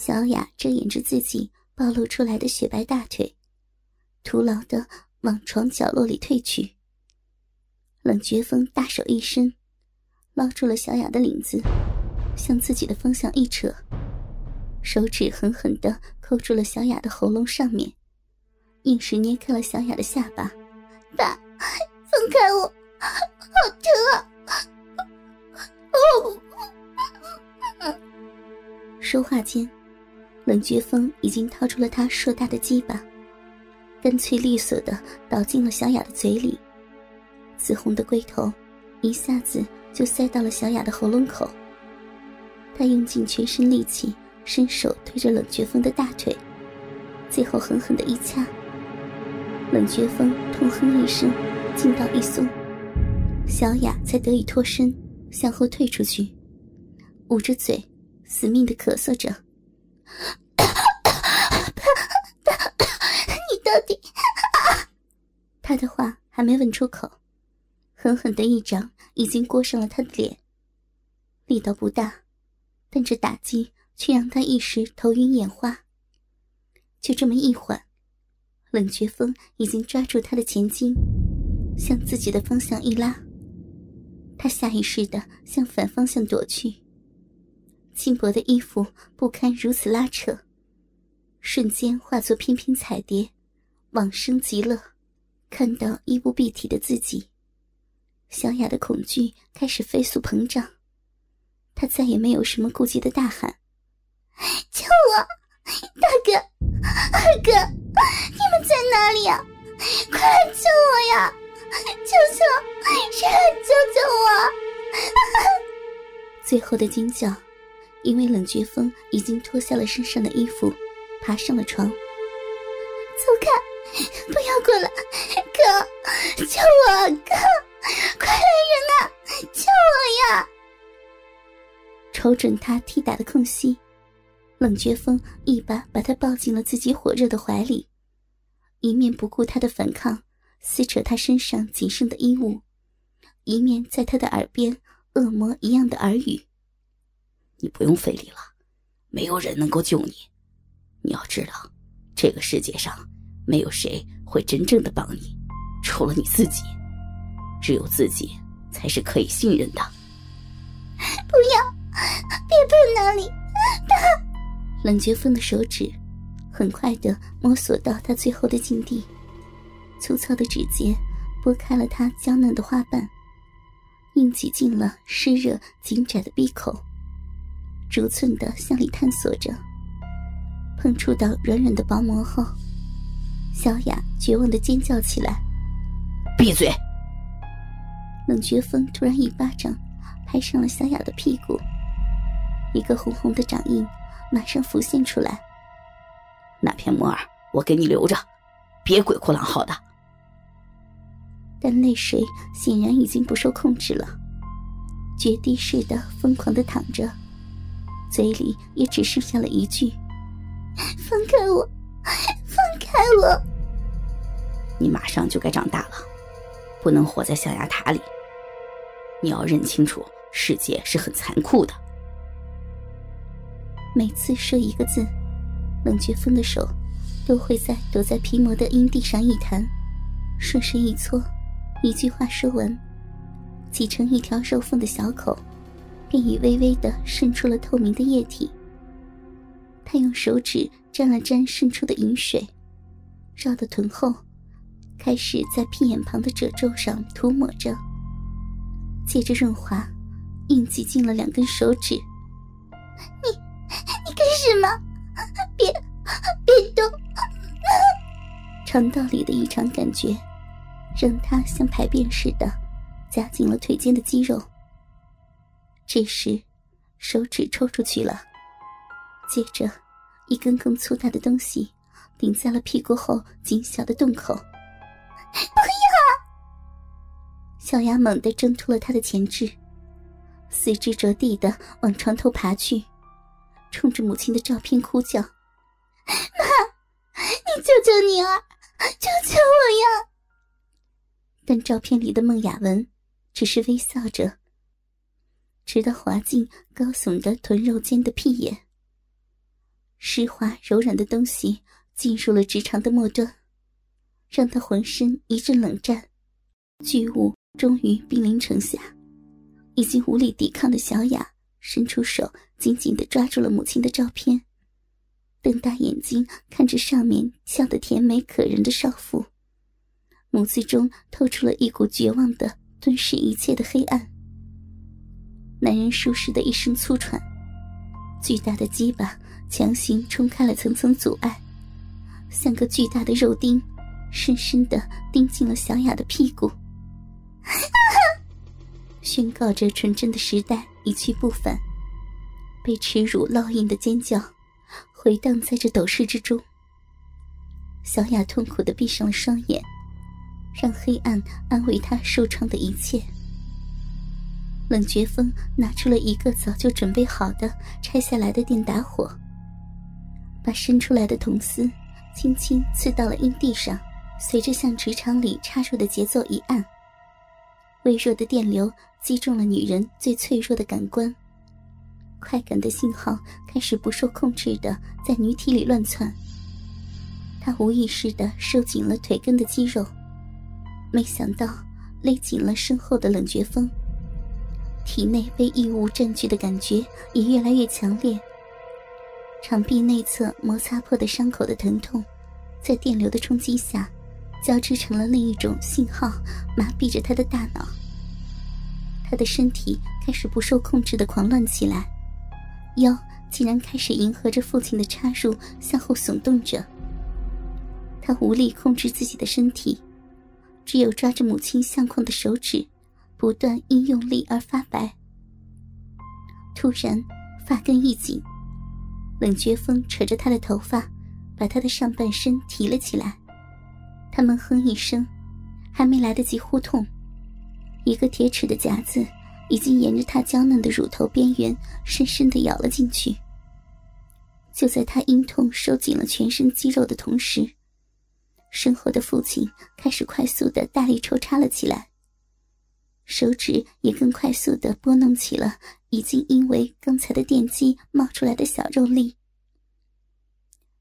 小雅遮掩着自己暴露出来的雪白大腿，徒劳的往床角落里退去。冷绝风大手一伸，捞住了小雅的领子，向自己的方向一扯，手指狠狠的扣住了小雅的喉咙上面，硬是捏开了小雅的下巴。爸，放开我，好疼啊！哦，说话间，冷绝风已经掏出了他硕大的鸡巴，干脆利索的倒进了小雅的嘴里。紫红的龟头一下子就塞到了小雅的喉咙口。他用尽全身力气，伸手推着冷绝风的大腿，最后狠狠的一掐。冷绝风痛哼一声，劲道一松，小雅才得以脱身，向后退出去，捂着嘴，死命的咳嗽着。你到底？他的话还没问出口，狠狠的一掌已经过上了他的脸，力道不大，但这打击却让他一时头晕眼花。就这么一缓。冷绝风已经抓住他的前襟，向自己的方向一拉。他下意识的向反方向躲去。轻薄的衣服不堪如此拉扯，瞬间化作翩翩彩蝶，往生极乐。看到衣不蔽体的自己，小雅的恐惧开始飞速膨胀。她再也没有什么顾忌的大喊：“救我，大哥，二哥！”你们在哪里呀？快来救我呀！求求，谁来救救我？最后的尖叫，因为冷绝风已经脱下了身上的衣服，爬上了床。走开！不要过来！哥，救我！哥，快来人啊！救我呀！瞅准他踢打的空隙。冷绝风一把把他抱进了自己火热的怀里，一面不顾他的反抗，撕扯他身上仅剩的衣物，一面在他的耳边恶魔一样的耳语：“你不用费力了，没有人能够救你。你要知道，这个世界上没有谁会真正的帮你，除了你自己。只有自己才是可以信任的。”不要，别碰那里，他。冷绝风的手指很快的摸索到他最后的境地，粗糙的指尖拨开了他娇嫩的花瓣，硬挤进了湿热紧窄的闭口，逐寸的向里探索着。碰触到软软的薄膜后，小雅绝望的尖叫起来：“闭嘴！”冷绝风突然一巴掌拍上了小雅的屁股，一个红红的掌印。马上浮现出来。那片木耳，我给你留着，别鬼哭狼嚎的。但泪水显然已经不受控制了，决堤似的疯狂的淌着，嘴里也只剩下了一句：“放开我，放开我！”你马上就该长大了，不能活在象牙塔里。你要认清楚，世界是很残酷的。每次说一个字，冷绝风的手都会在躲在皮膜的阴蒂上一弹，顺势一搓，一句话说完，挤成一条肉缝的小口，便已微微的渗出了透明的液体。他用手指沾了沾渗出的饮水，绕到臀后，开始在屁眼旁的褶皱上涂抹着，接着润滑，硬挤进了两根手指。你。你干什么？别别动！肠道里的异常感觉，让他像排便似的夹紧了腿间的肌肉。这时，手指抽出去了，接着，一根更粗大的东西顶在了屁股后紧小的洞口。不要！小雅猛地挣脱了他的钳制，四肢着地的往床头爬去。冲着母亲的照片哭叫：“妈，你救救你儿，救救我呀！”但照片里的孟雅文只是微笑着，直到滑进高耸的臀肉间的屁眼。湿滑柔软的东西进入了直肠的末端，让他浑身一阵冷战。巨物终于兵临城下，已经无力抵抗的小雅伸出手，紧紧地抓住了母亲的照片，瞪大眼睛看着上面笑得甜美可人的少妇，眸子中透出了一股绝望的吞噬一切的黑暗。男人舒适的一声粗喘，巨大的鸡巴强行冲开了层层阻碍，像个巨大的肉钉，深深的钉进了小雅的屁股。宣告着纯真的时代一去不返，被耻辱烙印的尖叫回荡在这斗室之中。小雅痛苦的闭上了双眼，让黑暗安慰她受创的一切。冷绝风拿出了一个早就准备好的拆下来的电打火，把伸出来的铜丝轻轻刺到了阴蒂上，随着向直肠里插入的节奏一按。微弱的电流击中了女人最脆弱的感官，快感的信号开始不受控制的在女体里乱窜。她无意识的收紧了腿根的肌肉，没想到勒紧了身后的冷绝风，体内被异物占据的感觉也越来越强烈。肠壁内侧摩擦破的伤口的疼痛，在电流的冲击下。交织成了另一种信号，麻痹着他的大脑。他的身体开始不受控制的狂乱起来，腰竟然开始迎合着父亲的插入向后耸动着。他无力控制自己的身体，只有抓着母亲相框的手指，不断因用力而发白。突然，发根一紧，冷绝风扯着他的头发，把他的上半身提了起来。他闷哼一声，还没来得及呼痛，一个铁齿的夹子已经沿着他娇嫩的乳头边缘深深的咬了进去。就在他因痛收紧了全身肌肉的同时，身后的父亲开始快速的大力抽插了起来，手指也更快速的拨弄起了已经因为刚才的电击冒出来的小肉粒。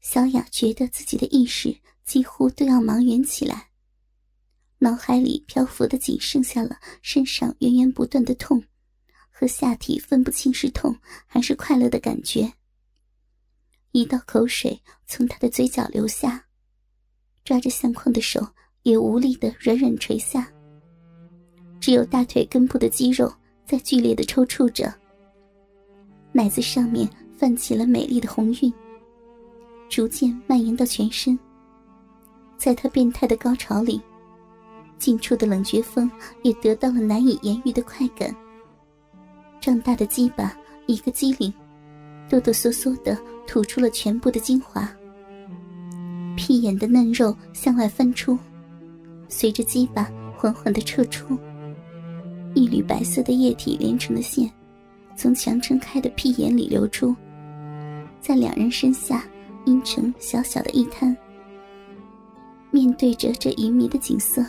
小雅觉得自己的意识。几乎都要茫然起来，脑海里漂浮的仅剩下了身上源源不断的痛，和下体分不清是痛还是快乐的感觉。一道口水从他的嘴角流下，抓着相框的手也无力的软软垂下，只有大腿根部的肌肉在剧烈的抽搐着，奶子上面泛起了美丽的红晕，逐渐蔓延到全身。在他变态的高潮里，近处的冷绝风也得到了难以言喻的快感。胀大的鸡巴一个机灵，哆哆嗦嗦的吐出了全部的精华。屁眼的嫩肉向外翻出，随着鸡巴缓缓的撤出，一缕白色的液体连成的线，从强撑开的屁眼里流出，在两人身下阴成小小的一滩。面对着这旖旎的景色，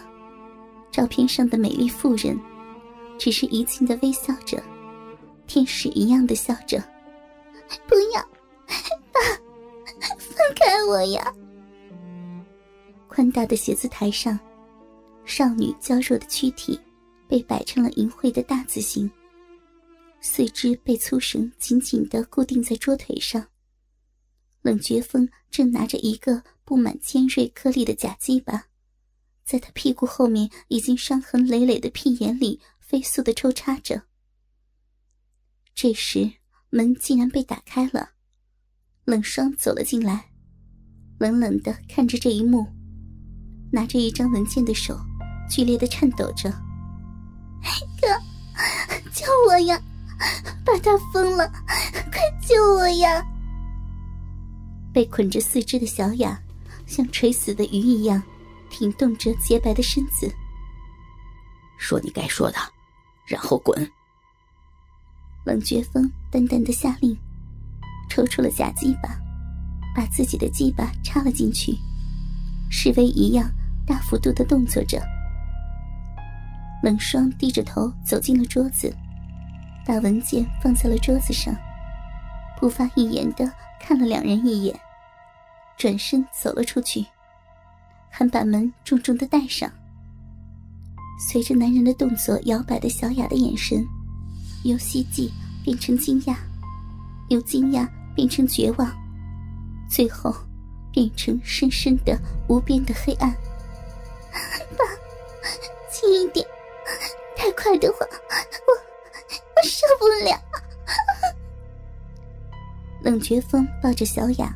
照片上的美丽妇人，只是怡静的微笑着，天使一样的笑着。不要，爸，放开我呀！宽大的写字台上，少女娇弱的躯体被摆成了淫秽的大字形，四肢被粗绳紧紧的固定在桌腿上。冷绝风正拿着一个。布满尖锐颗粒的假鸡巴，在他屁股后面已经伤痕累累的屁眼里飞速的抽插着。这时门竟然被打开了，冷霜走了进来，冷冷的看着这一幕，拿着一张文件的手剧烈的颤抖着。哥，救我呀！把他疯了，快救我呀！被捆着四肢的小雅。像垂死的鱼一样，挺动着洁白的身子。说你该说的，然后滚。冷绝风淡淡的下令，抽出了假鸡巴，把自己的鸡巴插了进去，示威一样大幅度的动作着。冷霜低着头走进了桌子，把文件放在了桌子上，不发一言的看了两人一眼，转身走了出去，还把门重重的带上。随着男人的动作摇摆的小雅的眼神，由希冀变成惊讶，由惊讶变成绝望，最后变成深深的无边的黑暗。冷绝风抱着小雅，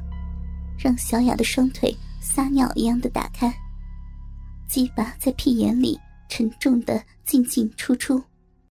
让小雅的双腿撒尿一样的打开，鸡巴在屁眼里沉重的进进出出。